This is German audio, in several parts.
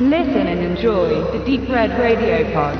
Listen and enjoy the Deep Red Radio Pod.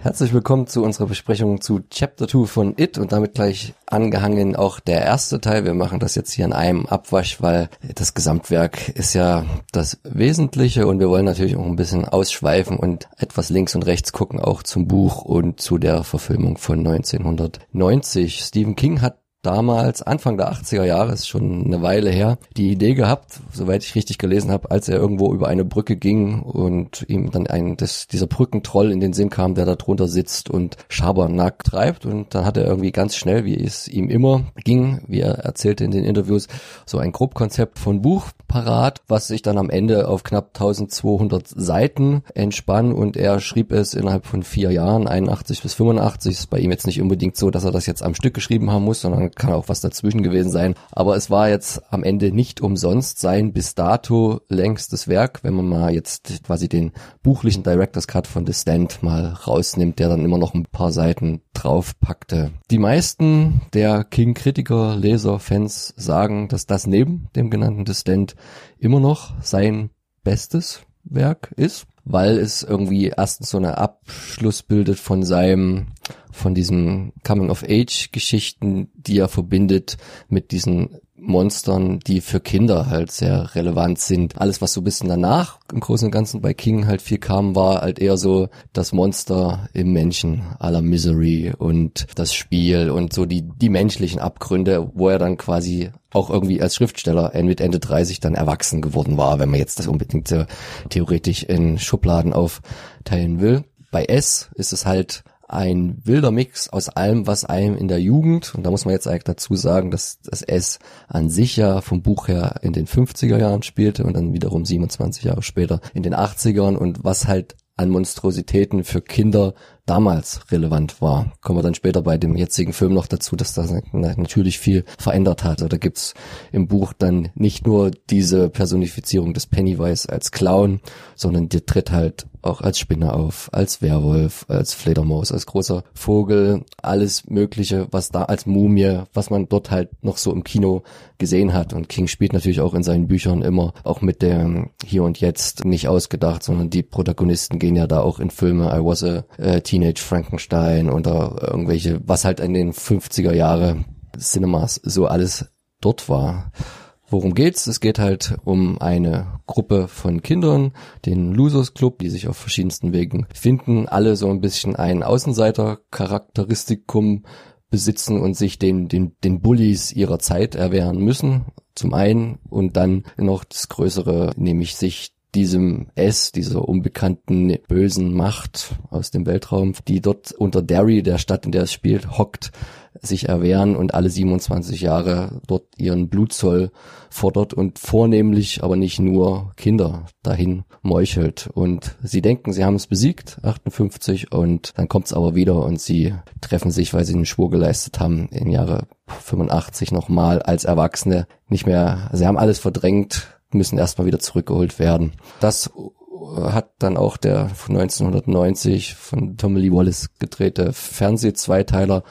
Herzlich willkommen zu unserer Besprechung zu Chapter 2 von It und damit gleich angehangen auch der erste Teil. Wir machen das jetzt hier in einem Abwasch, weil das Gesamtwerk ist ja das Wesentliche und wir wollen natürlich auch ein bisschen ausschweifen und etwas links und rechts gucken, auch zum Buch und zu der Verfilmung von 1990. Stephen King hat damals, Anfang der 80er Jahre, ist schon eine Weile her, die Idee gehabt, soweit ich richtig gelesen habe, als er irgendwo über eine Brücke ging und ihm dann ein, das, dieser Brückentroll in den Sinn kam, der da drunter sitzt und Schabernack treibt. Und dann hat er irgendwie ganz schnell, wie es ihm immer ging, wie er erzählte in den Interviews, so ein Grobkonzept von Buch parat, was sich dann am Ende auf knapp 1200 Seiten entspann. Und er schrieb es innerhalb von vier Jahren, 81 bis 85, ist bei ihm jetzt nicht unbedingt so, dass er das jetzt am Stück geschrieben haben muss, sondern kann auch was dazwischen gewesen sein. Aber es war jetzt am Ende nicht umsonst sein bis dato längstes Werk, wenn man mal jetzt quasi den buchlichen Director's Cut von The Stand mal rausnimmt, der dann immer noch ein paar Seiten draufpackte. Die meisten der King-Kritiker, Leser, Fans sagen, dass das neben dem genannten The Stand immer noch sein bestes Werk ist weil es irgendwie erstens so eine Abschluss bildet von seinem, von diesen Coming-of-Age-Geschichten, die er verbindet mit diesen Monstern, die für Kinder halt sehr relevant sind. Alles, was so ein bisschen danach im Großen und Ganzen bei King halt viel kam, war halt eher so das Monster im Menschen aller Misery und das Spiel und so die, die menschlichen Abgründe, wo er dann quasi auch irgendwie als Schriftsteller mit Ende 30 dann erwachsen geworden war, wenn man jetzt das unbedingt so theoretisch in Schubladen aufteilen will. Bei S ist es halt ein wilder Mix aus allem, was einem in der Jugend, und da muss man jetzt eigentlich dazu sagen, dass das S an sich ja vom Buch her in den 50er Jahren spielte und dann wiederum 27 Jahre später in den 80ern und was halt an Monstrositäten für Kinder damals relevant war. Kommen wir dann später bei dem jetzigen Film noch dazu, dass das natürlich viel verändert hat. Da gibt's im Buch dann nicht nur diese Personifizierung des Pennywise als Clown, sondern die tritt halt auch als Spinne auf, als Werwolf, als Fledermaus, als großer Vogel, alles Mögliche, was da als Mumie, was man dort halt noch so im Kino gesehen hat. Und King spielt natürlich auch in seinen Büchern immer auch mit dem Hier und Jetzt nicht ausgedacht, sondern die Protagonisten gehen ja da auch in Filme. I was a, a Teenage Frankenstein oder irgendwelche, was halt in den 50er Jahre Cinemas so alles dort war. Worum geht's? Es geht halt um eine Gruppe von Kindern, den Losers Club, die sich auf verschiedensten Wegen finden, alle so ein bisschen ein Außenseiter-Charakteristikum besitzen und sich den, den, den Bullies ihrer Zeit erwehren müssen. Zum einen und dann noch das Größere, nämlich sich diesem S, dieser unbekannten bösen Macht aus dem Weltraum, die dort unter Derry, der Stadt, in der es spielt, hockt, sich erwehren und alle 27 Jahre dort ihren Blutzoll fordert und vornehmlich, aber nicht nur Kinder dahin meuchelt. Und sie denken, sie haben es besiegt, 58, und dann kommt es aber wieder und sie treffen sich, weil sie einen Schwur geleistet haben, im Jahre 85 nochmal als Erwachsene. Nicht mehr, sie haben alles verdrängt, müssen erstmal wieder zurückgeholt werden. Das hat dann auch der von 1990 von Tommy Lee Wallace gedrehte Fernseh-Zweiteiler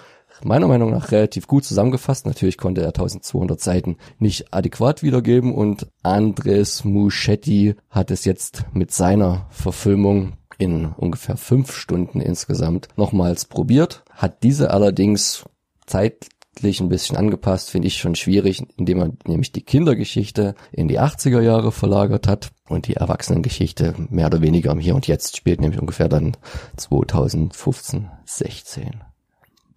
meiner Meinung nach relativ gut zusammengefasst. Natürlich konnte er 1200 Seiten nicht adäquat wiedergeben und Andres Muschetti hat es jetzt mit seiner Verfilmung in ungefähr fünf Stunden insgesamt nochmals probiert, hat diese allerdings Zeit ein bisschen angepasst, finde ich schon schwierig, indem man nämlich die Kindergeschichte in die 80er Jahre verlagert hat und die Erwachsenengeschichte mehr oder weniger im Hier und Jetzt spielt, nämlich ungefähr dann 2015, 16.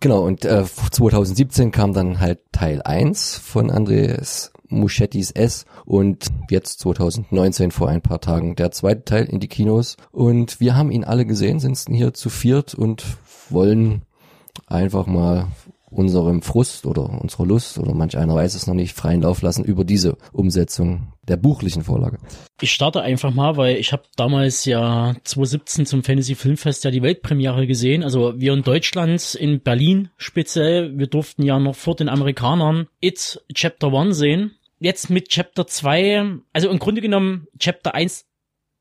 Genau, und äh, 2017 kam dann halt Teil 1 von Andres Muschettis S und jetzt 2019 vor ein paar Tagen der zweite Teil in die Kinos und wir haben ihn alle gesehen, sind hier zu viert und wollen einfach mal unserem Frust oder unserer Lust oder manch einer weiß es noch nicht freien Lauf lassen über diese Umsetzung der buchlichen Vorlage. Ich starte einfach mal, weil ich habe damals ja 2017 zum Fantasy Filmfest ja die Weltpremiere gesehen. Also wir in Deutschland, in Berlin speziell, wir durften ja noch vor den Amerikanern It Chapter 1 sehen. Jetzt mit Chapter 2, also im Grunde genommen, Chapter 1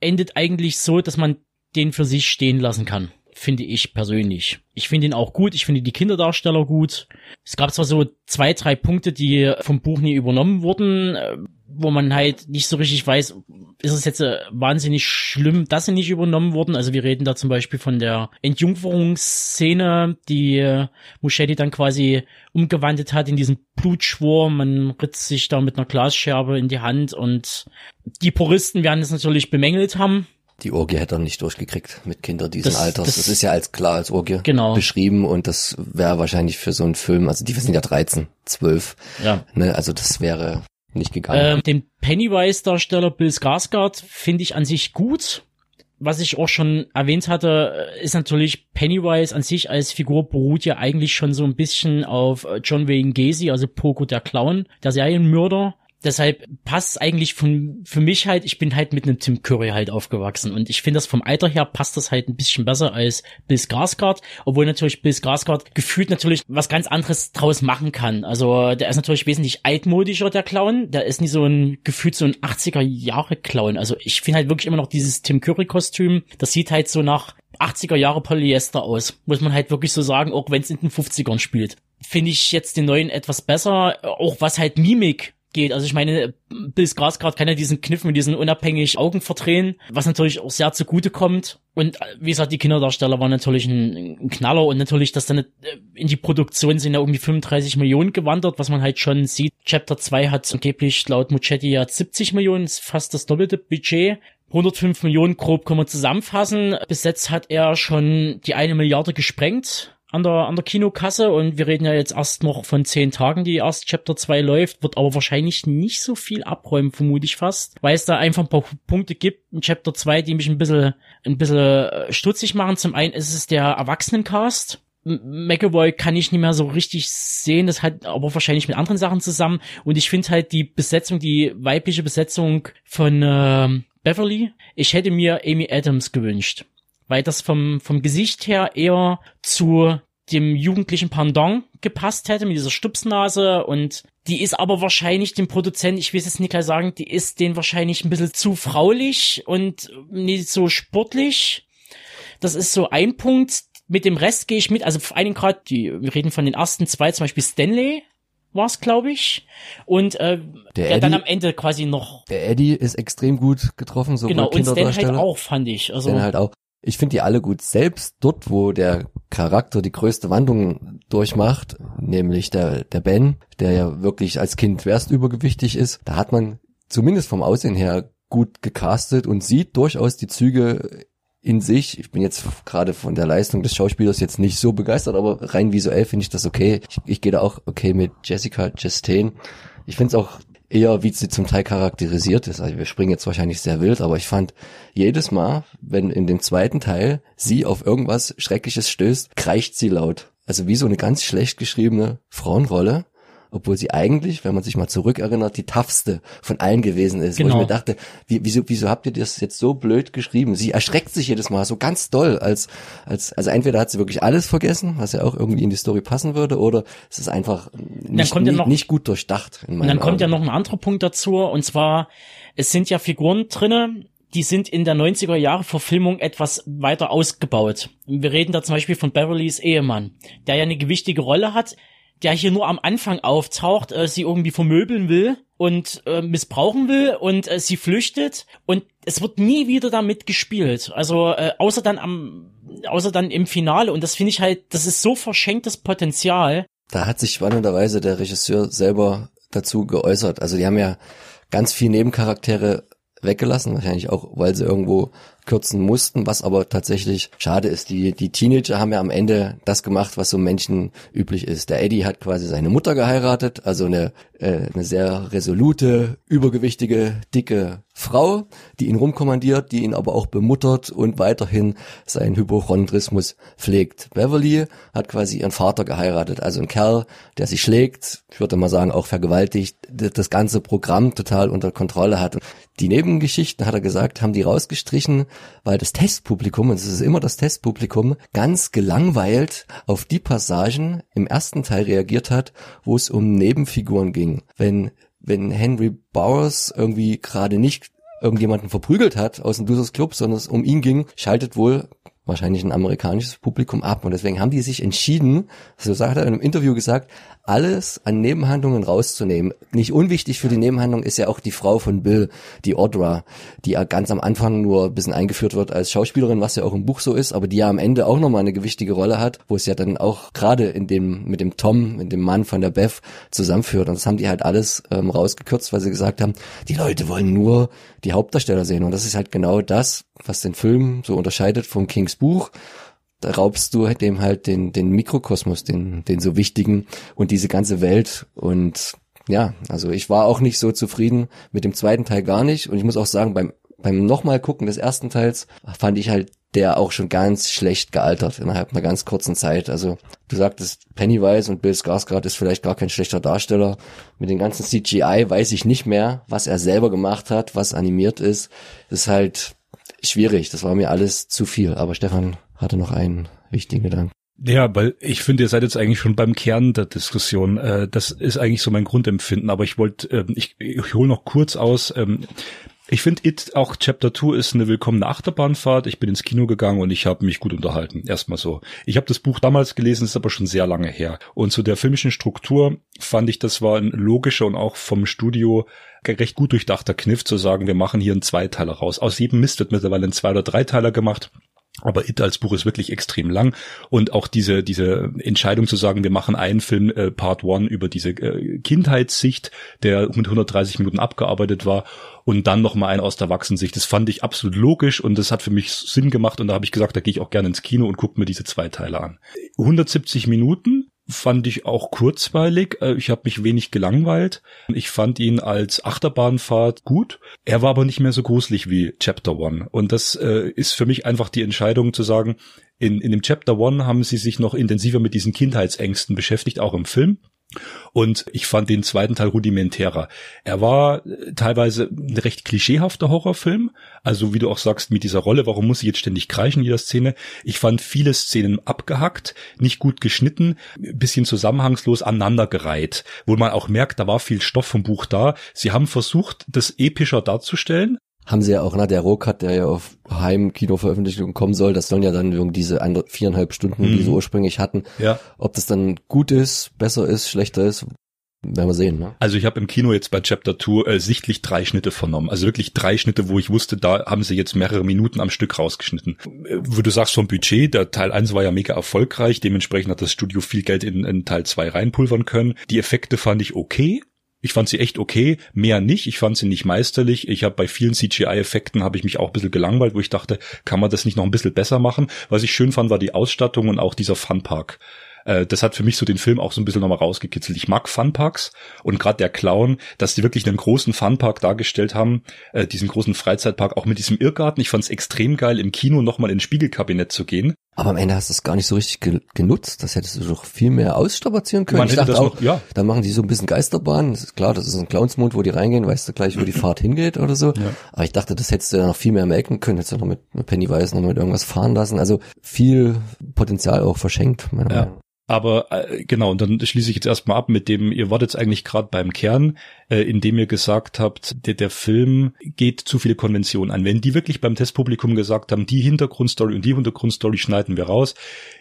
endet eigentlich so, dass man den für sich stehen lassen kann finde ich persönlich. Ich finde ihn auch gut, ich finde die Kinderdarsteller gut. Es gab zwar so zwei, drei Punkte, die vom Buch nie übernommen wurden, äh, wo man halt nicht so richtig weiß, ist es jetzt äh, wahnsinnig schlimm, dass sie nicht übernommen wurden. Also wir reden da zum Beispiel von der Entjungferungsszene, die äh, Muschetti dann quasi umgewandelt hat in diesen Blutschwur. Man ritzt sich da mit einer Glasscherbe in die Hand und die Puristen werden es natürlich bemängelt haben. Die Orgie hätte er nicht durchgekriegt mit Kindern diesen Das- Alters. das- Das, ist ja als klar als Orgie Genau. beschrieben und das wäre wahrscheinlich für so einen Film, also die sind ja 13, 12, Ja. ne, also das wäre nicht gegangen. Ähm, den Pennywise-Darsteller Bill Skarsgård finde ich an sich gut. Was ich auch schon erwähnt hatte, ist natürlich Pennywise an sich als Figur beruht ja eigentlich schon so ein bisschen auf äh, John Wayne Gacy, also Poco der Clown, der Serienmörder. Deshalb passt eigentlich von, für mich halt, ich bin halt mit einem Tim Curry halt aufgewachsen und ich finde das vom Alter her passt das halt ein bisschen besser als Bill Skarsgård, obwohl natürlich Bill Skarsgård gefühlt natürlich was ganz anderes draus machen kann. Also der ist natürlich wesentlich altmodischer, der Clown. Der ist nicht so ein gefühlt so ein 80er Jahre Clown. Also ich finde halt wirklich immer noch dieses Tim Curry Kostüm, das sieht halt so nach 80er Jahre Polyester aus. Muss man halt wirklich so sagen, auch wenn es in den 50ern spielt. Finde ich jetzt den neuen etwas besser, auch was halt Mimik geht. Also ich meine, Bill Skarsgård kann ja diesen Kniff mit diesen unabhängig Augen verdrehen, was natürlich auch sehr zugute kommt. Und äh, wie gesagt, die Kinderdarsteller waren natürlich ein, ein Knaller und natürlich, dass dann äh, in die Produktion sind ja irgendwie 35 Millionen gewandert, was man halt schon sieht. Chapter 2 hat angeblich laut Muchetti ja 70 Millionen, fast das doppelte Budget. 105 Millionen grob kann man zusammenfassen. Bis jetzt hat er schon die eine Milliarde gesprengt an der, an der Kinokasse und wir reden ja jetzt erst noch von zehn Tagen, die erst Chapter 2 läuft, wird aber wahrscheinlich nicht so viel abräumen, vermute ich fast, weil es da einfach ein paar Punkte gibt in Chapter 2, die mich ein bisschen, ein bisschen äh, stutzig machen. Zum einen ist es der Erwachsenencast. McAvoy kann ich nicht mehr so richtig sehen, das hat aber wahrscheinlich mit anderen Sachen zusammen und ich finde halt die Besetzung, die weibliche Besetzung von ähm, Beverly, ich hätte mir Amy Adams gewünscht weil das vom, vom Gesicht her eher zu dem jugendlichen Pendant gepasst hätte mit dieser Stupsnase und die ist aber wahrscheinlich dem Produzenten, ich will es jetzt nicht gleich sagen, die ist den wahrscheinlich ein bisschen zu fraulich und nicht so sportlich. Das ist so ein Punkt. Mit dem Rest gehe ich mit. Also vor allen Dingen gerade, die, wir reden von den ersten zwei, zum Beispiel Stanley war es, glaube ich. Und äh, der, Der dann Eddie- am Ende quasi noch, Der Eddie ist extrem gut getroffen, sowohl genau, und Stan halt auch, fand ich. Also, Stan halt auch. Ich finde die alle gut. Selbst dort, wo der Charakter die größte Wandlung durchmacht, nämlich der, der Ben, der ja wirklich als Kind schwerst übergewichtig ist, da hat man zumindest vom Aussehen her gut gecastet und sieht durchaus die Züge in sich. Ich bin jetzt gerade von der Leistung des Schauspielers jetzt nicht so begeistert, aber rein visuell finde ich das okay. Ich, ich gehe da auch okay mit Jessica Chastain. Ich finde es auch eher, wie sie zum Teil charakterisiert ist. Also wir springen jetzt wahrscheinlich sehr wild, aber ich fand jedes Mal, wenn in dem zweiten Teil sie auf irgendwas Schreckliches stößt, kreischt sie laut. Also wie so eine ganz schlecht geschriebene Frauenrolle. Obwohl sie eigentlich, wenn man sich mal zurückerinnert, die toughste von allen gewesen ist. Wo Genau. ich mir dachte, wie, wieso, wieso habt ihr das jetzt so blöd geschrieben? Sie erschreckt sich jedes Mal so ganz doll, als, als, also entweder hat sie wirklich alles vergessen, was ja auch irgendwie in die Story passen würde, oder es ist einfach nicht, ja noch- nicht gut durchdacht. In Und dann kommt ja noch ein anderer Punkt dazu, und zwar, es sind ja Figuren drinne, die sind in der 90er Jahre Verfilmung etwas weiter ausgebaut. Wir reden da zum Beispiel von Beverlys Ehemann, der ja eine gewichtige Rolle hat, der hier nur am Anfang auftaucht, äh, sie irgendwie vermöbeln will und äh, missbrauchen will und äh, sie flüchtet und es wird nie wieder damit gespielt. Also äh, außer dann am außer dann im Finale und das finde ich halt, das ist so verschenktes Potenzial. Da hat sich spannenderweise der Regisseur selber dazu geäußert. Also die haben ja ganz viel Nebencharaktere weggelassen, wahrscheinlich auch, weil sie irgendwo kürzen mussten, was aber tatsächlich schade ist. Die, die Teenager haben ja am Ende das gemacht, was so Menschen üblich ist. Der Eddie hat quasi seine Mutter geheiratet, also eine, äh, eine sehr resolute, übergewichtige, dicke Frau, die ihn rumkommandiert, die ihn aber auch bemuttert und weiterhin seinen Hypochondrismus pflegt. Beverly hat quasi ihren Vater geheiratet, also ein Kerl, der sie schlägt, ich würde mal sagen auch vergewaltigt, das ganze Programm total unter Kontrolle hat. Die Nebengeschichten, hat er gesagt, haben die rausgestrichen, weil das Testpublikum, und es ist immer das Testpublikum, ganz gelangweilt auf die Passagen im ersten Teil reagiert hat, wo es um Nebenfiguren ging. Wenn wenn Henry Bowers irgendwie gerade nicht irgendjemanden verprügelt hat aus dem Losers Club, sondern es um ihn ging, schaltet wohl wahrscheinlich ein amerikanisches Publikum ab. Und deswegen haben die sich entschieden, so sagt er in einem Interview gesagt, alles an Nebenhandlungen rauszunehmen. Nicht unwichtig für die Nebenhandlung ist ja auch die Frau von Bill, die Audra, die ja ganz am Anfang nur ein bisschen eingeführt wird als Schauspielerin, was ja auch im Buch so ist, aber die ja am Ende auch nochmal eine gewichtige Rolle hat, wo es ja dann auch gerade in dem, mit dem Tom, mit dem Mann von der Beth zusammenführt. Und das haben die halt alles ähm, rausgekürzt, weil sie gesagt haben, die Leute wollen nur die Hauptdarsteller sehen. Und das ist halt genau das, was den Film so unterscheidet vom Kings Buch da raubst du dem halt den, den Mikrokosmos, den, den so wichtigen und diese ganze Welt und ja, also ich war auch nicht so zufrieden mit dem zweiten Teil gar nicht und ich muss auch sagen, beim, beim nochmal gucken des ersten Teils fand ich halt der auch schon ganz schlecht gealtert innerhalb einer ganz kurzen Zeit. Also du sagtest, Pennywise und Bill Skarsgård ist vielleicht gar kein schlechter Darsteller. Mit dem ganzen CGI weiß ich nicht mehr, was er selber gemacht hat, was animiert ist. Das ist halt schwierig. Das war mir alles zu viel. Aber Stefan, hatte noch einen wichtigen Gedanken. Ja, weil ich finde, ihr seid jetzt eigentlich schon beim Kern der Diskussion. Äh, das ist eigentlich so mein Grundempfinden, aber ich wollte, ähm, ich, ich hole noch kurz aus. Ähm, ich finde It, auch Chapter 2 ist eine willkommene Achterbahnfahrt. Ich bin ins Kino gegangen und ich habe mich gut unterhalten. Erstmal so. Ich habe das Buch damals gelesen, ist aber schon sehr lange her. Und zu der filmischen Struktur fand ich, das war ein logischer und auch vom Studio recht gut durchdachter Kniff zu sagen, wir machen hier einen Zweiteiler raus. Aus jedem Mist wird mittlerweile ein Zwei- oder Dreiteiler gemacht. Aber It als Buch ist wirklich extrem lang und auch diese diese Entscheidung zu sagen, wir machen einen Film äh, Part One über diese äh, Kindheitssicht, der mit 130 Minuten abgearbeitet war und dann noch einen aus der Erwachsenensicht. Das fand ich absolut logisch und das hat für mich Sinn gemacht und da habe ich gesagt, da gehe ich auch gerne ins Kino und gucke mir diese zwei Teile an. 170 Minuten fand ich auch kurzweilig. Äh, ich habe mich wenig gelangweilt. Ich fand ihn als Achterbahnfahrt gut. Er war aber nicht mehr so gruselig wie Chapter One. Und das äh, ist für mich einfach die Entscheidung zu sagen, in, in dem Chapter One haben sie sich noch intensiver mit diesen Kindheitsängsten beschäftigt, auch im Film. Und ich fand den zweiten Teil rudimentärer. Er war äh, teilweise ein recht klischeehafter Horrorfilm. Also wie du auch sagst, mit dieser Rolle, warum muss sie jetzt ständig kreischen in jeder Szene? Ich fand viele Szenen abgehackt, nicht gut geschnitten, bisschen zusammenhangslos aneinandergereiht, wo man auch merkt, da war viel Stoff vom Buch da. Sie haben versucht, das epischer darzustellen, haben sie ja auch, na, der Rohcut, der ja auf Heimkino-Veröffentlichung kommen soll, das sollen ja dann irgendwie diese viereinhalb Stunden, die sie mhm. ursprünglich hatten. Ja. Ob das dann gut ist, besser ist, schlechter ist, werden wir sehen. Ne? Also ich habe im Kino jetzt bei Chapter 2 äh, sichtlich drei Schnitte vernommen. Also wirklich drei Schnitte, wo ich wusste, da haben sie jetzt mehrere Minuten am Stück rausgeschnitten. Äh, wo du sagst vom Budget, der Teil 1 war ja mega erfolgreich, dementsprechend hat das Studio viel Geld in, in Teil 2 reinpulvern können. Die Effekte fand ich okay, ich fand sie echt okay, mehr nicht. Ich fand sie nicht meisterlich. Ich habe bei vielen CGI-Effekten habe ich mich auch ein bisschen gelangweilt, wo ich dachte, kann man das nicht noch ein bisschen besser machen? Was ich schön fand, war die Ausstattung und auch dieser Funpark äh, das hat für mich so den Film auch so ein bisschen nochmal rausgekitzelt. Ich mag Funparks und gerade der Clown, dass die wirklich einen großen Funpark dargestellt haben, äh, diesen großen Freizeitpark, auch mit diesem Irrgarten. Ich fand es extrem geil, im Kino nochmal ins Spiegelkabinett zu gehen aber am Ende hast du es gar nicht so richtig ge genutzt. Das hättest du doch viel mehr ausstrapazieren können. Man ich dachte auch, noch, ja. dann machen die so ein bisschen Geisterbahn. Das ist klar, das ist ein Clownsmond, wo die reingehen, weißt du gleich, wo die Fahrt hingeht oder so. Ja. Aber ich dachte, das hättest du ja noch viel mehr melken können. Hättest du noch mit, mit Pennywise noch mit irgendwas fahren lassen. Also viel Potenzial auch verschenkt, meiner ja. Meinung. Aber äh, genau, und dann schließe ich jetzt erstmal ab mit dem, ihr wart jetzt eigentlich gerade beim Kern, äh, indem ihr gesagt habt, der, der Film geht zu viele Konventionen an. Wenn die wirklich beim Testpublikum gesagt haben, die Hintergrundstory und die Hintergrundstory schneiden wir raus,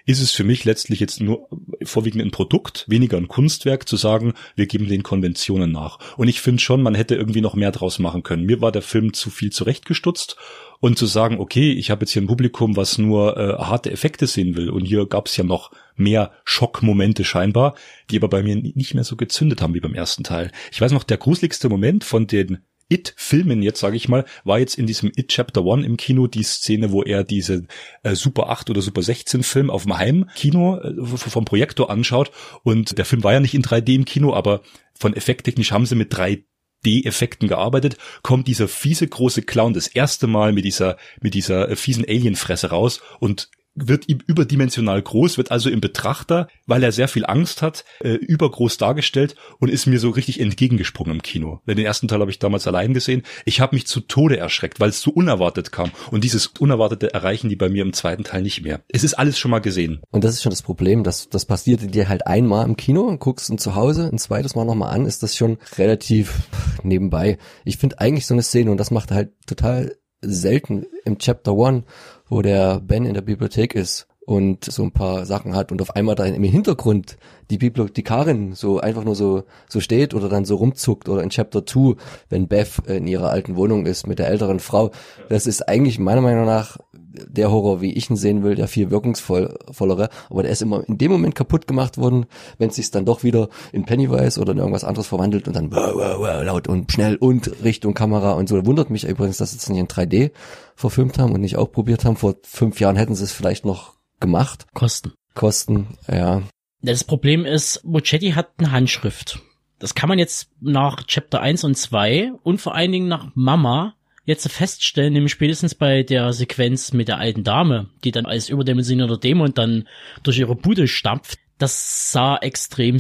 ist es für mich letztlich jetzt nur vorwiegend ein Produkt, weniger ein Kunstwerk, zu sagen, wir geben den Konventionen nach. Und ich finde schon, man hätte irgendwie noch mehr draus machen können. Mir war der Film zu viel zurechtgestutzt und zu sagen, okay, ich habe jetzt hier ein Publikum, was nur äh, harte Effekte sehen will und hier gab es ja noch mehr Schockmomente scheinbar, die aber bei mir nicht mehr so gezündet haben wie beim ersten Teil. Ich weiß noch, der gruseligste Moment von den It-Filmen jetzt, sage ich mal, war jetzt in diesem It Chapter One im Kino die Szene, wo er diese äh, Super 8 oder Super 16 Film auf dem Heimkino äh, vom Projektor anschaut. Und der Film war ja nicht in 3D im Kino, aber von effekttechnisch haben sie mit 3 D-Effekten gearbeitet, kommt dieser fiese große Clown das erste Mal mit dieser, mit dieser äh, fiesen Alienfresse raus und wird ihm überdimensional groß, wird also im Betrachter, weil er sehr viel Angst hat, äh, übergroß dargestellt und ist mir so richtig entgegengesprungen im Kino. Den ersten Teil habe ich damals allein gesehen. Ich habe mich zu Tode erschreckt, weil es so unerwartet kam. Und dieses Unerwartete erreichen die bei mir im zweiten Teil nicht mehr. Es ist alles schon mal gesehen. Und das ist schon das Problem, dass das passiert dir halt einmal im Kino und guckst und zu Hause ein zweites Mal nochmal an, ist das schon relativ nebenbei. Ich finde eigentlich so eine Szene und das macht halt total selten im Chapter One wo der Ben in der Bibliothek ist und so ein paar Sachen hat und auf einmal da im Hintergrund die Bibliothekarin so einfach nur so so steht oder dann so rumzuckt oder in Chapter 2, wenn Beth in ihrer alten Wohnung ist mit der älteren Frau. Das ist eigentlich meiner Meinung nach der Horror, wie ich ihn sehen will, der viel wirkungsvollere, aber der ist immer in dem Moment kaputt gemacht worden, wenn es sich dann doch wieder in Pennywise oder in irgendwas anderes verwandelt und dann wow, wow, wow, laut und schnell und Richtung Kamera und so. Wundert mich übrigens, dass sie es nicht in 3D verfilmt haben und nicht auch probiert haben. Vor fünf Jahren hätten sie es vielleicht noch gemacht. Kosten. Kosten, ja. Das Problem ist, Mochetti hat eine Handschrift. Das kann man jetzt nach Chapter 1 und 2 und vor allen Dingen nach Mama jetzt feststellen, nämlich spätestens bei der Sequenz mit der alten Dame, die dann als überdimensionierter Dämon dann durch ihre Bude stampft. Das sah extrem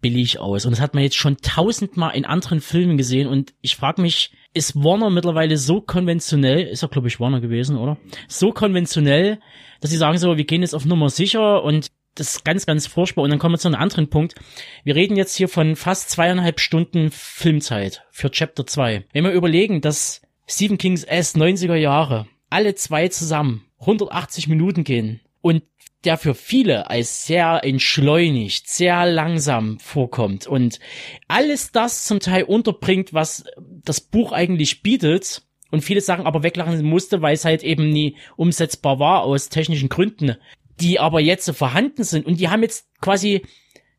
billig aus. Und das hat man jetzt schon tausendmal in anderen Filmen gesehen. Und ich frage mich, ist Warner mittlerweile so konventionell, ist ja glaube ich Warner gewesen, oder? So konventionell, dass sie sagen so, wir gehen jetzt auf Nummer sicher und das ist ganz, ganz furchtbar. Und dann kommen wir zu einem anderen Punkt. Wir reden jetzt hier von fast zweieinhalb Stunden Filmzeit für Chapter 2. Wenn wir überlegen, dass Stephen Kings S 90er Jahre. Alle zwei zusammen 180 Minuten gehen. Und der für viele als sehr entschleunigt, sehr langsam vorkommt. Und alles das zum Teil unterbringt, was das Buch eigentlich bietet. Und viele Sachen aber weglachen musste, weil es halt eben nie umsetzbar war aus technischen Gründen, die aber jetzt so vorhanden sind. Und die haben jetzt quasi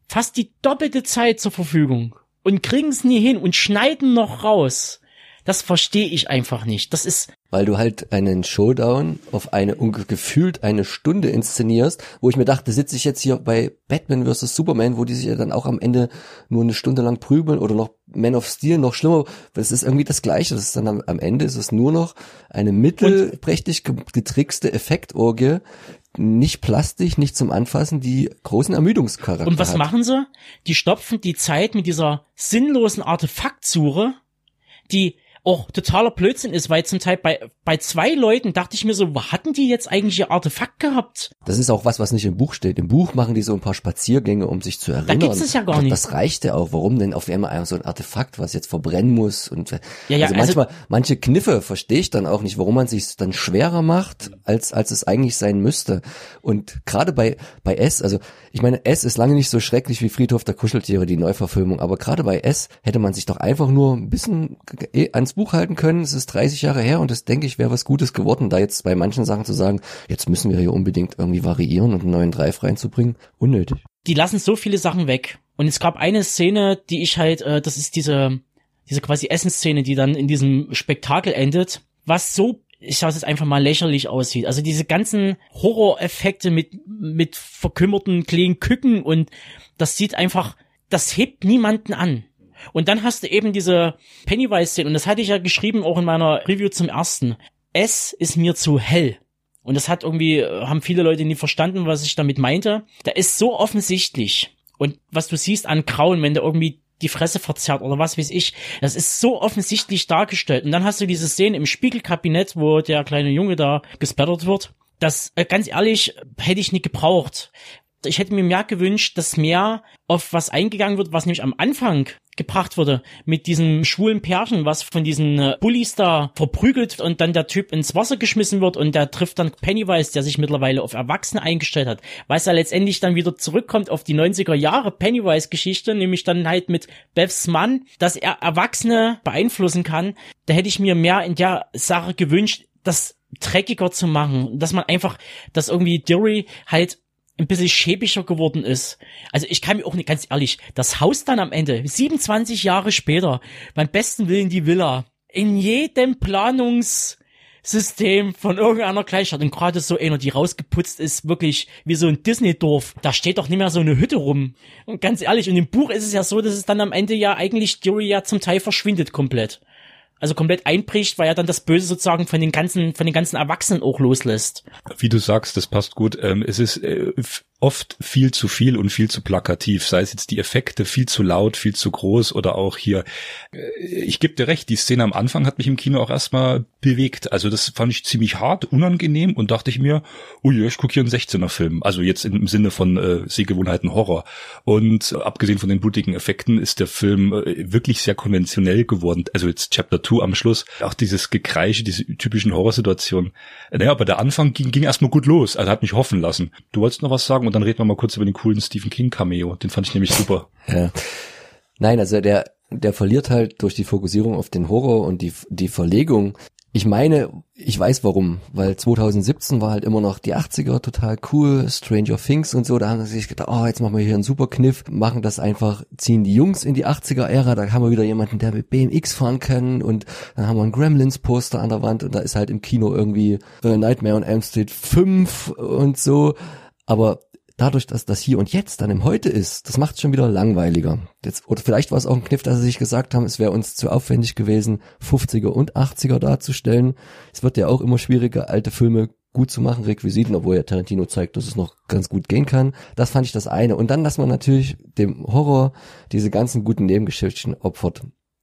fast die doppelte Zeit zur Verfügung und kriegen es nie hin und schneiden noch raus. Das verstehe ich einfach nicht. Das ist. Weil du halt einen Showdown auf eine gefühlt eine Stunde inszenierst, wo ich mir dachte, sitze ich jetzt hier bei Batman vs. Superman, wo die sich ja dann auch am Ende nur eine Stunde lang prügeln oder noch Man of Steel noch schlimmer. Das ist irgendwie das Gleiche. Das ist dann am, am Ende ist es nur noch eine mittelprächtig getrickste Effektorgie, nicht plastisch, nicht zum Anfassen, die großen Ermüdungscharakter. Und was hat. machen sie? Die stopfen die Zeit mit dieser sinnlosen Artefaktsuche, die auch totaler Blödsinn ist, weil zum Teil bei, bei zwei Leuten dachte ich mir so, wo hatten die jetzt eigentlich ihr Artefakt gehabt? Das ist auch was, was nicht im Buch steht. Im Buch machen die so ein paar Spaziergänge, um sich zu erinnern. Da gibt's es ja gar nicht. Das reicht ja auch. Warum denn auf einmal so ein Artefakt, was jetzt verbrennen muss? Und ja, ja, also manchmal, also, manche Kniffe verstehe ich dann auch nicht, warum man sich dann schwerer macht, als, als es eigentlich sein müsste. Und gerade bei, bei S, also ich meine, S ist lange nicht so schrecklich wie Friedhof der Kuscheltiere, die Neuverfilmung, aber gerade bei S hätte man sich doch einfach nur ein bisschen ans Buch halten können. Es ist 30 Jahre her und das denke ich wäre was Gutes geworden, da jetzt bei manchen Sachen zu sagen, jetzt müssen wir hier unbedingt irgendwie variieren und einen neuen Drive reinzubringen. Unnötig. Die lassen so viele Sachen weg. Und es gab eine Szene, die ich halt, äh, das ist diese, diese quasi Essensszene, die dann in diesem Spektakel endet, was so ich sage es jetzt einfach mal lächerlich aussieht. Also diese ganzen Horroreffekte mit mit verkümmerten kleinen Küken und das sieht einfach, das hebt niemanden an. Und dann hast du eben diese Pennywise-Szene, und das hatte ich ja geschrieben auch in meiner Review zum ersten. Es ist mir zu hell. Und das hat irgendwie, haben viele Leute nie verstanden, was ich damit meinte. Da ist so offensichtlich. Und was du siehst an Grauen, wenn der irgendwie die Fresse verzerrt oder was weiß ich. Das ist so offensichtlich dargestellt. Und dann hast du diese Szene im Spiegelkabinett, wo der kleine Junge da gespattert wird. Das, äh, ganz ehrlich, hätte ich nicht gebraucht ich hätte mir mehr gewünscht, dass mehr auf was eingegangen wird, was nämlich am Anfang gebracht wurde, mit diesem schwulen Pärchen, was von diesen äh, Bullies da verprügelt und dann der Typ ins Wasser geschmissen wird und der trifft dann Pennywise, der sich mittlerweile auf Erwachsene eingestellt hat, was er letztendlich dann wieder zurückkommt auf die 90er Jahre Pennywise-Geschichte, nämlich dann halt mit Beths Mann, dass er Erwachsene beeinflussen kann. Da hätte ich mir mehr in der Sache gewünscht, das dreckiger zu machen, dass man einfach, dass irgendwie Deary halt ein bisschen schäbiger geworden ist. Also ich kann mir auch nicht ganz ehrlich, das Haus dann am Ende, 27 Jahre später, beim besten Willen die Villa, in jedem Planungssystem von irgendeiner Kleinstadt und gerade so einer, die rausgeputzt ist, wirklich wie so ein Disney-Dorf. Da steht doch nicht mehr so eine Hütte rum. Und ganz ehrlich, und im Buch ist es ja so, dass es dann am Ende ja eigentlich Jury ja zum Teil verschwindet komplett also komplett einbricht, weil er dann das Böse sozusagen von den ganzen, von den ganzen Erwachsenen auch loslässt. Wie du sagst, das passt gut. Ähm, es ist, äh, oft viel zu viel und viel zu plakativ, sei es jetzt die Effekte viel zu laut, viel zu groß oder auch hier. äh, Ich gebe dir recht, die Szene am Anfang hat mich im Kino auch erstmal bewegt. Also das fand ich ziemlich hart, unangenehm und dachte ich mir, ui, ich gucke hier einen 16er Film. Also jetzt im Sinne von äh, Sehgewohnheiten Horror. Und äh, abgesehen von den blutigen Effekten ist der Film äh, wirklich sehr konventionell geworden. Also jetzt Chapter 2 am Schluss, auch dieses Gekreische, diese typischen Horrorsituationen. Naja, aber der Anfang ging, ging erstmal gut los. Also hat mich hoffen lassen. Du wolltest noch was sagen und dann reden wir mal kurz über den coolen Stephen King Cameo. Den fand ich nämlich super. Ja. Nein, also der, der verliert halt durch die Fokussierung auf den Horror und die, die Verlegung. Ich meine, ich weiß warum, weil 2017 war halt immer noch die 80er total cool, Stranger Things und so, da haben sie sich gedacht, oh, jetzt machen wir hier einen super Kniff, machen das einfach, ziehen die Jungs in die 80er-Ära, da haben wir wieder jemanden, der mit BMX fahren kann und dann haben wir ein Gremlins-Poster an der Wand und da ist halt im Kino irgendwie äh, Nightmare on Elm Street 5 und so, aber dadurch, dass das hier und jetzt dann im Heute ist, das macht es schon wieder langweiliger. Jetzt, oder vielleicht war es auch ein Kniff, dass sie sich gesagt haben, es wäre uns zu aufwendig gewesen, 50er und 80er darzustellen. Es wird ja auch immer schwieriger, alte Filme gut zu machen, Requisiten, obwohl ja Tarantino zeigt, dass es noch ganz gut gehen kann. Das fand ich das eine. Und dann, dass man natürlich dem Horror diese ganzen guten Nebengeschichten opfert.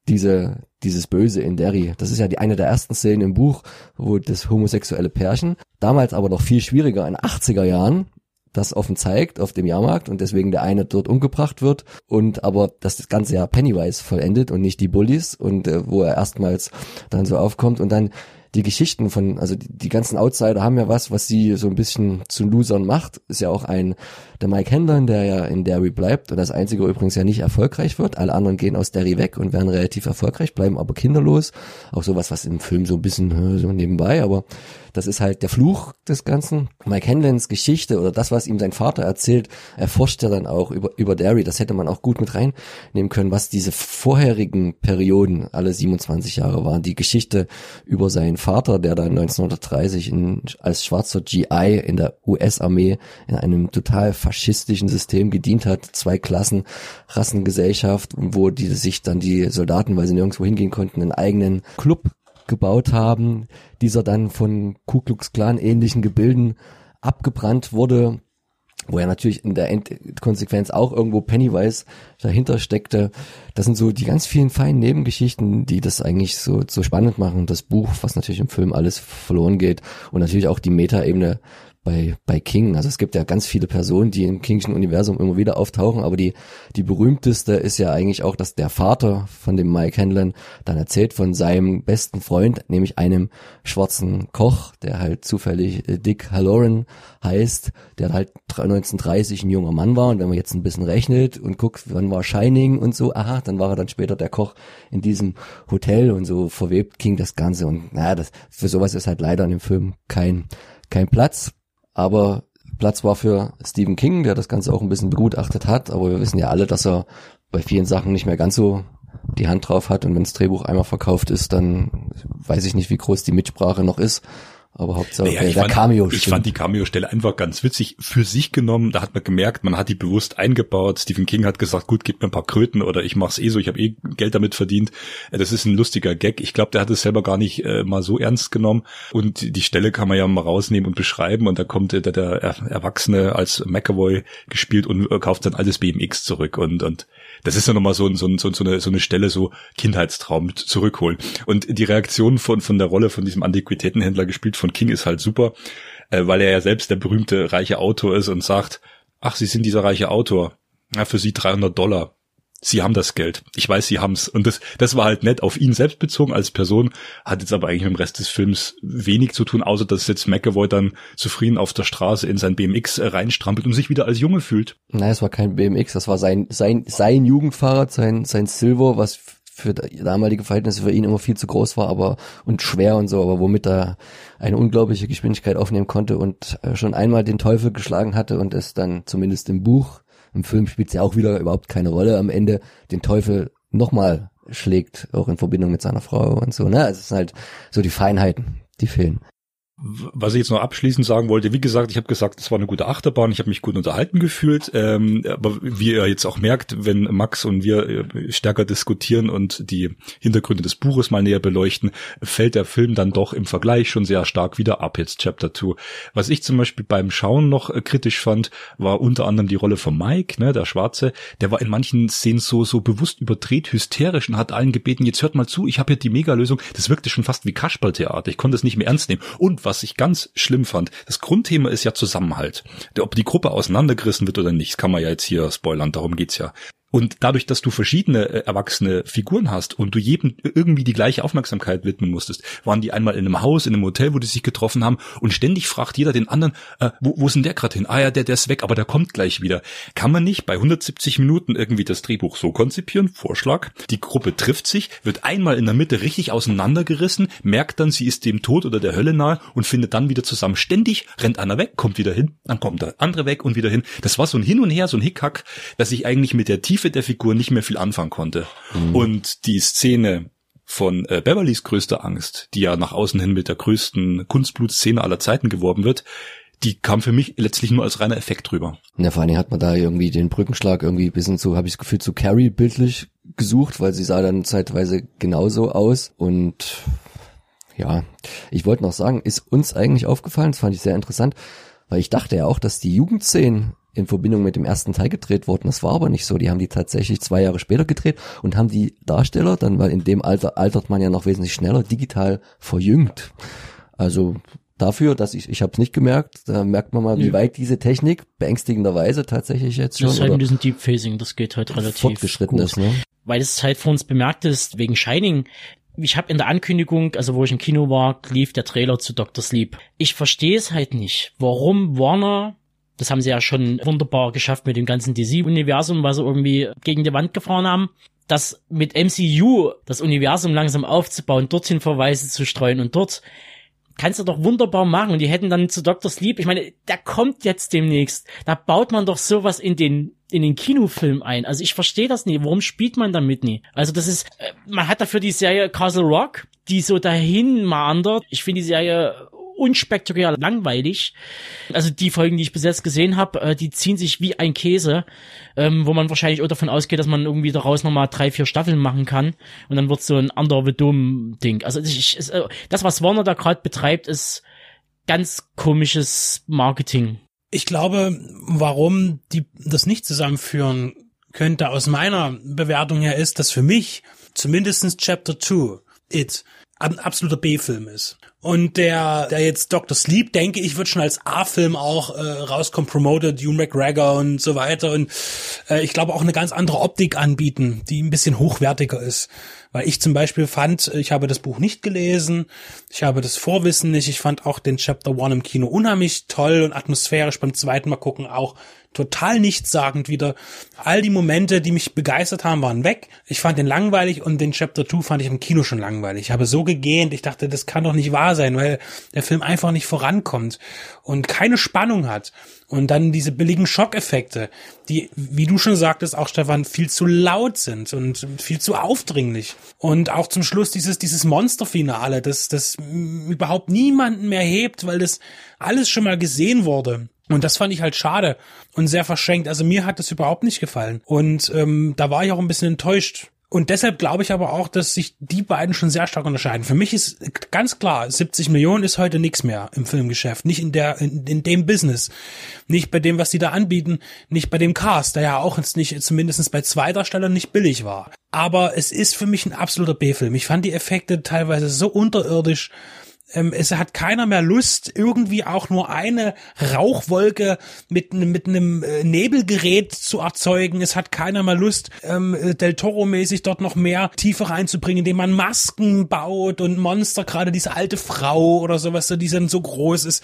Diese, dieses Böse in Derry. Das ist ja die eine der ersten Szenen im Buch, wo das homosexuelle Pärchen, damals aber noch viel schwieriger in 80er Jahren, das offen zeigt auf dem Jahrmarkt und deswegen der eine dort umgebracht wird und aber dass das ganze ja Pennywise vollendet und nicht die Bullies und äh, wo er erstmals dann so aufkommt und dann die Geschichten von, also die, die ganzen Outsider haben ja was, was sie so ein bisschen zu Losern macht. Ist ja auch ein, der Mike Hendon, der ja in Derry bleibt und das einzige übrigens ja nicht erfolgreich wird. Alle anderen gehen aus Derry weg und werden relativ erfolgreich, bleiben aber kinderlos. Auch sowas, was im Film so ein bisschen so nebenbei, aber das ist halt der Fluch des Ganzen. Mike Henlons Geschichte oder das, was ihm sein Vater erzählt, erforscht er dann auch über, über Derry. Das hätte man auch gut mit reinnehmen können, was diese vorherigen Perioden, alle 27 Jahre waren. Die Geschichte über seinen Vater, der dann 1930 in, als schwarzer GI in der US-Armee in einem total faschistischen System gedient hat. Zwei Klassen, Rassengesellschaft, wo die sich dann die Soldaten, weil sie nirgendwo hingehen konnten, einen eigenen Club gebaut haben, dieser dann von Ku Klux Klan ähnlichen Gebilden abgebrannt wurde, wo ja natürlich in der Endkonsequenz auch irgendwo Pennywise dahinter steckte. Das sind so die ganz vielen feinen Nebengeschichten, die das eigentlich so, so spannend machen. Das Buch, was natürlich im Film alles verloren geht und natürlich auch die Metaebene bei, bei King. Also es gibt ja ganz viele Personen, die im Kingschen Universum immer wieder auftauchen, aber die, die berühmteste ist ja eigentlich auch, dass der Vater von dem Mike Hanlon dann erzählt von seinem besten Freund, nämlich einem schwarzen Koch, der halt zufällig äh, Dick Halloran heißt, der halt 1930 ein junger Mann war. Und wenn man jetzt ein bisschen rechnet und guckt, wann war Shining und so, aha, dann war er dann später der Koch in diesem Hotel und so verwebt King das Ganze. Und naja, das, für sowas ist halt leider in dem Film kein, kein Platz aber Platz war für Stephen King, der das Ganze auch ein bisschen begutachtet hat, aber wir wissen ja alle, dass er bei vielen Sachen nicht mehr ganz so die Hand drauf hat und wenn das Drehbuch einmal verkauft ist, dann weiß ich nicht, wie groß die Mitsprache noch ist. Aber Hauptsache Naja, ich, der fand, Cameo ich stimmt. fand die Cameo-Stelle einfach ganz witzig für sich genommen. Da hat man gemerkt, man hat die bewusst eingebaut. Stephen King hat gesagt, gut, gib mir ein paar Kröten oder ich mach's eh so, ich habe eh Geld damit verdient. Äh, Das ist ein lustiger Gag. Ich glaube, der hat es selber gar nicht äh, mal so ernst genommen. Und die Stelle kann man ja mal rausnehmen und beschreiben. Und da kommt äh, der, der Er- Erwachsene als McAvoy gespielt und äh, kauft sein altes BMX zurück. Und, und das ist ja nochmal so, ein- so, ein- so, eine, so eine Stelle, so Kindheitstraum zurückholen. Und die Reaktion von, von der Rolle von diesem Antiquitätenhändler gespielt von King ist halt super, äh, weil er ja selbst der berühmte reiche Autor ist und sagt, ach, Sie sind dieser reiche Autor. Ja, für Sie 300 Dollar. Sie haben das Geld. Ich weiß, Sie haben's. Und das, das war halt nett auf ihn selbst bezogen als Person, hat jetzt aber eigentlich mit dem Rest des Films wenig zu tun, außer dass jetzt McAvoy dann zufrieden auf der Straße in sein BMX äh, reinstrampelt und sich wieder als Junge fühlt. Nein, es war kein BMX, das war sein, sein, sein Jugendfahrrad, sein, sein Silver, was für damalige Verhältnisse für ihn immer viel zu groß war, aber und schwer und so, aber womit er eine unglaubliche Geschwindigkeit aufnehmen konnte und äh, schon einmal den Teufel geschlagen hatte und es dann zumindest im Buch, im Film spielt es ja auch wieder überhaupt keine Rolle, am Ende den Teufel nochmal schlägt, auch in Verbindung mit seiner Frau und so, ne? Also es sind halt so die Feinheiten, die fehlen. Was ich jetzt noch abschließend sagen wollte, wie gesagt, ich habe gesagt, es war eine gute Achterbahn, ich habe mich gut unterhalten gefühlt, ähm, aber wie ihr jetzt auch merkt, wenn Max und wir äh, stärker diskutieren und die Hintergründe des Buches mal näher beleuchten, fällt der Film dann doch im Vergleich schon sehr stark wieder ab, jetzt Chapter 2. Was ich zum Beispiel beim Schauen noch äh, kritisch fand, war unter anderem die Rolle von Mike, ne, der Schwarze, der war in manchen Szenen so, so bewusst überdreht, hysterisch und hat allen gebeten, jetzt hört mal zu, ich habe hier die Mega-Lösung, das wirkte schon fast wie Kasperltheater, ich konnte es nicht mehr ernst nehmen. Und was ich ganz schlimm fand, das Grundthema ist ja Zusammenhalt. Ob die Gruppe auseinandergerissen wird oder nicht, kann man ja jetzt hier spoilern, darum geht's ja. Und dadurch, dass du verschiedene äh, erwachsene Figuren hast und du jedem irgendwie die gleiche Aufmerksamkeit widmen musstest, waren die einmal in einem Haus, in einem Hotel, wo die sich getroffen haben und ständig fragt jeder den anderen, äh, wo, wo ist denn der gerade hin? Ah ja, der, der ist weg, aber der kommt gleich wieder. Kann man nicht bei 170 Minuten irgendwie das Drehbuch so konzipieren? Vorschlag. Die Gruppe trifft sich, wird einmal in der Mitte richtig auseinandergerissen, merkt dann, sie ist dem Tod oder der Hölle nahe und findet dann wieder zusammen. Ständig rennt einer weg, kommt wieder hin, dann kommt der andere weg und wieder hin. Das war so ein Hin und Her, so ein Hickhack, dass ich eigentlich mit der Tiefe Tiefe der Figur nicht mehr viel anfangen konnte. Mhm. Und die Szene von äh, Beverlys größter Angst, die ja nach außen hin mit der größten Kunstblutszene aller Zeiten geworben wird, die kam für mich letztlich nur als reiner Effekt drüber. Ja, vor allen Dingen hat man da irgendwie den Brückenschlag irgendwie ein bisschen so, habe ich das Gefühl, zu Carrie bildlich gesucht, weil sie sah dann zeitweise genauso aus und ja, ich wollte noch sagen, ist uns eigentlich aufgefallen, das fand ich sehr interessant, weil ich dachte ja auch, dass die Jugendszenen in Verbindung mit dem ersten Teil gedreht worden. Das war aber nicht so. Die haben die tatsächlich zwei Jahre später gedreht und haben die Darsteller dann, weil in dem Alter altert man ja noch wesentlich schneller, digital verjüngt. Also dafür, dass ich, ich habe es nicht gemerkt, da merkt man mal, wie ja. weit diese Technik beängstigenderweise tatsächlich jetzt schon. Das ist halt mit diesem Deep Phasing, das geht halt relativ fortgeschritten gut. ist, ne? Weil es halt vor uns bemerkt ist, wegen Shining, ich habe in der Ankündigung, also wo ich im Kino war, lief der Trailer zu Dr. Sleep. Ich verstehe es halt nicht, warum Warner das haben sie ja schon wunderbar geschafft mit dem ganzen DC-Universum, was sie irgendwie gegen die Wand gefahren haben. Das mit MCU, das Universum langsam aufzubauen, dorthin Verweise zu streuen und dort kannst du doch wunderbar machen. Und die hätten dann zu Dr. Sleep, ich meine, der kommt jetzt demnächst. Da baut man doch sowas in den in den Kinofilm ein. Also ich verstehe das nie. Warum spielt man damit nie? Also das ist, äh, man hat dafür die Serie Castle Rock, die so dahin meandert. Ich finde die Serie unspektakulär langweilig. Also die Folgen, die ich bis jetzt gesehen habe, äh, die ziehen sich wie ein Käse, ähm, wo man wahrscheinlich auch davon ausgeht, dass man irgendwie daraus nochmal drei, vier Staffeln machen kann und dann wird so ein Under the Dome-Ding. Also ich, ich, äh, das, was Warner da gerade betreibt, ist ganz komisches Marketing. Ich glaube, warum die das nicht zusammenführen könnte aus meiner Bewertung her ist, dass für mich zumindestens Chapter 2 It ein absoluter B-Film ist. Und der, der jetzt Dr. Sleep, denke ich, wird schon als A-Film auch äh, rauskommen, promoted, Hugh McGregor und so weiter. Und äh, ich glaube auch eine ganz andere Optik anbieten, die ein bisschen hochwertiger ist. Weil ich zum Beispiel fand, ich habe das Buch nicht gelesen, ich habe das Vorwissen nicht, ich fand auch den Chapter One im Kino unheimlich toll und atmosphärisch beim zweiten Mal gucken auch total nichtssagend wieder. All die Momente, die mich begeistert haben, waren weg. Ich fand den langweilig und den Chapter 2 fand ich im Kino schon langweilig. Ich habe so gegähnt, ich dachte, das kann doch nicht wahr sein, weil der Film einfach nicht vorankommt und keine Spannung hat. Und dann diese billigen Schockeffekte, die, wie du schon sagtest, auch Stefan, viel zu laut sind und viel zu aufdringlich. Und auch zum Schluss dieses, dieses Monsterfinale, das, das überhaupt niemanden mehr hebt, weil das alles schon mal gesehen wurde. Und das fand ich halt schade und sehr verschenkt. Also mir hat das überhaupt nicht gefallen. Und ähm, da war ich auch ein bisschen enttäuscht. Und deshalb glaube ich aber auch, dass sich die beiden schon sehr stark unterscheiden. Für mich ist ganz klar, 70 Millionen ist heute nichts mehr im Filmgeschäft. Nicht in der, in, in dem Business. Nicht bei dem, was die da anbieten. Nicht bei dem Cast, der ja auch jetzt nicht, zumindest bei zweiter Stelle nicht billig war. Aber es ist für mich ein absoluter B-Film. Ich fand die Effekte teilweise so unterirdisch ähm, es hat keiner mehr Lust, irgendwie auch nur eine Rauchwolke mit, mit einem äh, Nebelgerät zu erzeugen. Es hat keiner mehr Lust, ähm, Del Toro-mäßig dort noch mehr Tiefe reinzubringen, indem man Masken baut und Monster, gerade diese alte Frau oder sowas, die dann so groß ist.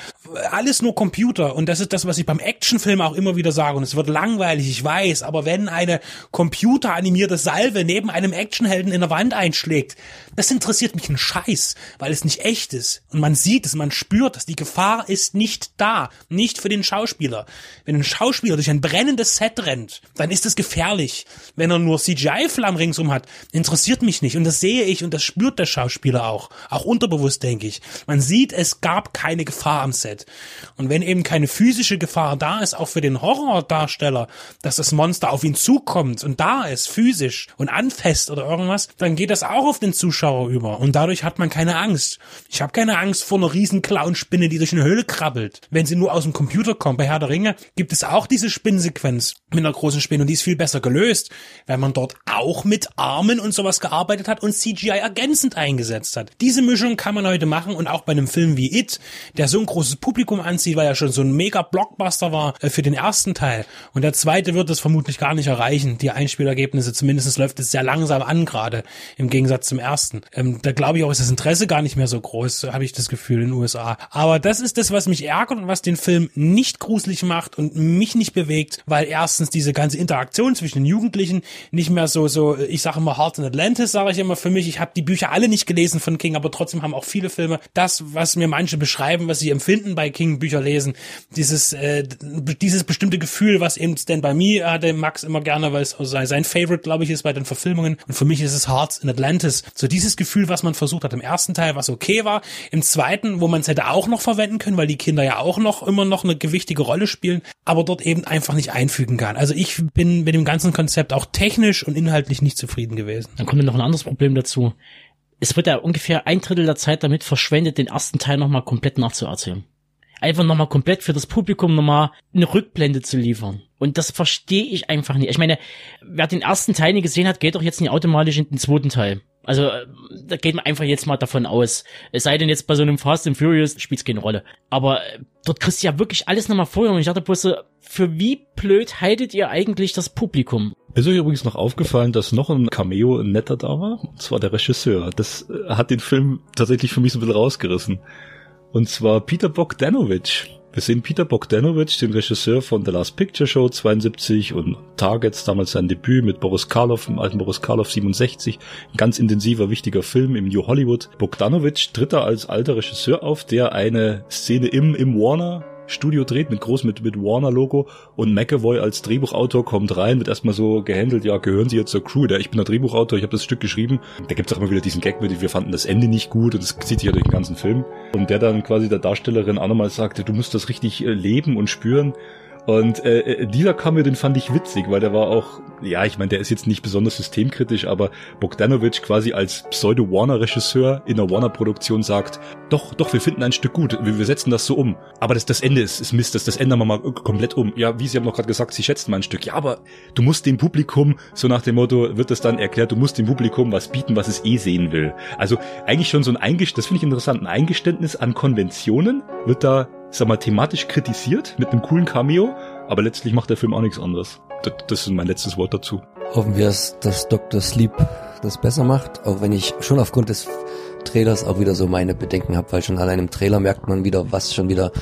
Alles nur Computer. Und das ist das, was ich beim Actionfilm auch immer wieder sage. Und es wird langweilig, ich weiß, aber wenn eine computeranimierte Salve neben einem Actionhelden in der Wand einschlägt, das interessiert mich einen Scheiß, weil es nicht echt ist. Und man sieht es, man spürt es. Die Gefahr ist nicht da. Nicht für den Schauspieler. Wenn ein Schauspieler durch ein brennendes Set rennt, dann ist es gefährlich. Wenn er nur CGI-Flammen ringsum hat, interessiert mich nicht. Und das sehe ich und das spürt der Schauspieler auch. Auch unterbewusst, denke ich. Man sieht, es gab keine Gefahr am Set. Und wenn eben keine physische Gefahr da ist, auch für den Horrordarsteller, dass das Monster auf ihn zukommt und da ist, physisch und anfasst oder irgendwas, dann geht das auch auf den Zuschauer über. Und dadurch hat man keine Angst. Ich habe keine Angst vor einer riesen Clownspinne, die durch eine Höhle krabbelt. Wenn sie nur aus dem Computer kommt, bei Herr der Ringe gibt es auch diese Spinnsequenz mit einer großen Spinne und die ist viel besser gelöst, weil man dort auch mit Armen und sowas gearbeitet hat und CGI ergänzend eingesetzt hat. Diese Mischung kann man heute machen und auch bei einem Film wie It, der so ein großes Publikum anzieht, weil er schon so ein mega Blockbuster war äh, für den ersten Teil. Und der zweite wird es vermutlich gar nicht erreichen, die Einspielergebnisse. Zumindest läuft es sehr langsam an gerade, im Gegensatz zum ersten. Ähm, da glaube ich auch, ist das Interesse gar nicht mehr so groß, habe ich das Gefühl in den USA. Aber das ist das, was mich ärgert und was den Film nicht gruselig macht und mich nicht bewegt, weil erstens diese ganze Interaktion zwischen den Jugendlichen nicht mehr so, so, ich sage immer Heart in Atlantis, sage ich immer für mich. Ich habe die Bücher alle nicht gelesen von King, aber trotzdem haben auch viele Filme das, was mir manche beschreiben, was sie empfinden bei King Bücher lesen, dieses, äh, dieses bestimmte Gefühl, was eben Stand By Me hatte Max immer gerne, weil es sein Favorite, glaube ich, ist bei den Verfilmungen. Und für mich ist es Hearts in Atlantis. So dieses Gefühl, was man versucht hat im ersten Teil, was okay war. Im zweiten, wo man es hätte auch noch verwenden können, weil die Kinder ja auch noch immer noch eine gewichtige Rolle spielen, aber dort eben einfach nicht einfügen kann. Also ich bin mit dem ganzen Konzept auch technisch und inhaltlich nicht zufrieden gewesen. Dann kommt noch ein anderes Problem dazu. Es wird ja ungefähr ein Drittel der Zeit damit verschwendet, den ersten Teil nochmal komplett nachzuerzählen einfach nochmal komplett für das Publikum nochmal eine Rückblende zu liefern. Und das verstehe ich einfach nicht. Ich meine, wer den ersten Teil nicht gesehen hat, geht doch jetzt nicht automatisch in den zweiten Teil. Also äh, da geht man einfach jetzt mal davon aus. Es sei denn jetzt bei so einem Fast and Furious spielt es keine Rolle. Aber äh, dort kriegst du ja wirklich alles nochmal vorher. Und ich dachte bloß so, für wie blöd haltet ihr eigentlich das Publikum? Ist euch übrigens noch aufgefallen, dass noch ein Cameo netter da war? Und zwar der Regisseur. Das äh, hat den Film tatsächlich für mich so ein bisschen rausgerissen. Und zwar Peter Bogdanovich. Wir sehen Peter Bogdanovich, den Regisseur von The Last Picture Show 72 und Targets, damals sein Debüt mit Boris Karloff, im alten Boris Karloff 67. Ein ganz intensiver, wichtiger Film im New Hollywood. Bogdanovich tritt da als alter Regisseur auf, der eine Szene im, im Warner Studio dreht, mit groß mit, mit Warner-Logo und McAvoy als Drehbuchautor kommt rein, wird erstmal so gehandelt, ja, gehören Sie jetzt zur Crew? Der, ich bin der Drehbuchautor, ich habe das Stück geschrieben. Da gibt's auch immer wieder diesen Gag mit, wir fanden das Ende nicht gut und das zieht sich ja durch den ganzen Film. Und der dann quasi der Darstellerin auch nochmal sagte, du musst das richtig äh, leben und spüren. Und äh, äh, dieser Cameo, den fand ich witzig, weil der war auch, ja, ich meine, der ist jetzt nicht besonders systemkritisch, aber Bogdanovich quasi als Pseudo-Warner-Regisseur in einer Warner-Produktion sagt, doch, doch, wir finden ein Stück gut, wir, wir setzen das so um. Aber das, das Ende ist, ist Mist, das, das ändern wir mal komplett um. Ja, wie Sie haben noch gerade gesagt, Sie schätzen mein Stück. Ja, aber du musst dem Publikum, so nach dem Motto, wird das dann erklärt, du musst dem Publikum was bieten, was es eh sehen will. Also eigentlich schon so ein Eingeständnis, das finde ich interessant, ein Eingeständnis an Konventionen wird da sag mal, thematisch kritisiert mit einem coolen Cameo, aber letztlich macht der Film auch nichts anderes. Das, das ist mein letztes Wort dazu. Hoffen wir, dass Dr. Sleep das besser macht, auch wenn ich schon aufgrund des Trailers auch wieder so meine Bedenken habe, weil schon allein im Trailer merkt man wieder, was schon wieder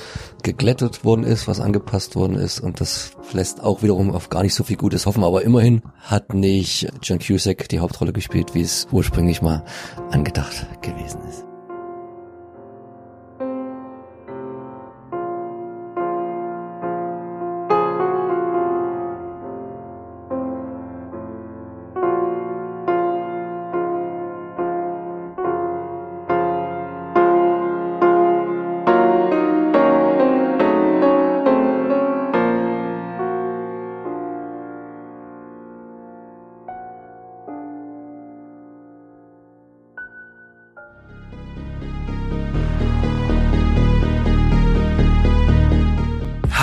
geglättet worden ist, was angepasst worden ist und das lässt auch wiederum auf gar nicht so viel Gutes hoffen, aber immerhin hat nicht John Cusack die Hauptrolle gespielt, wie es ursprünglich mal angedacht gewesen ist.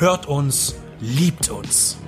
hört uns, liebt uns.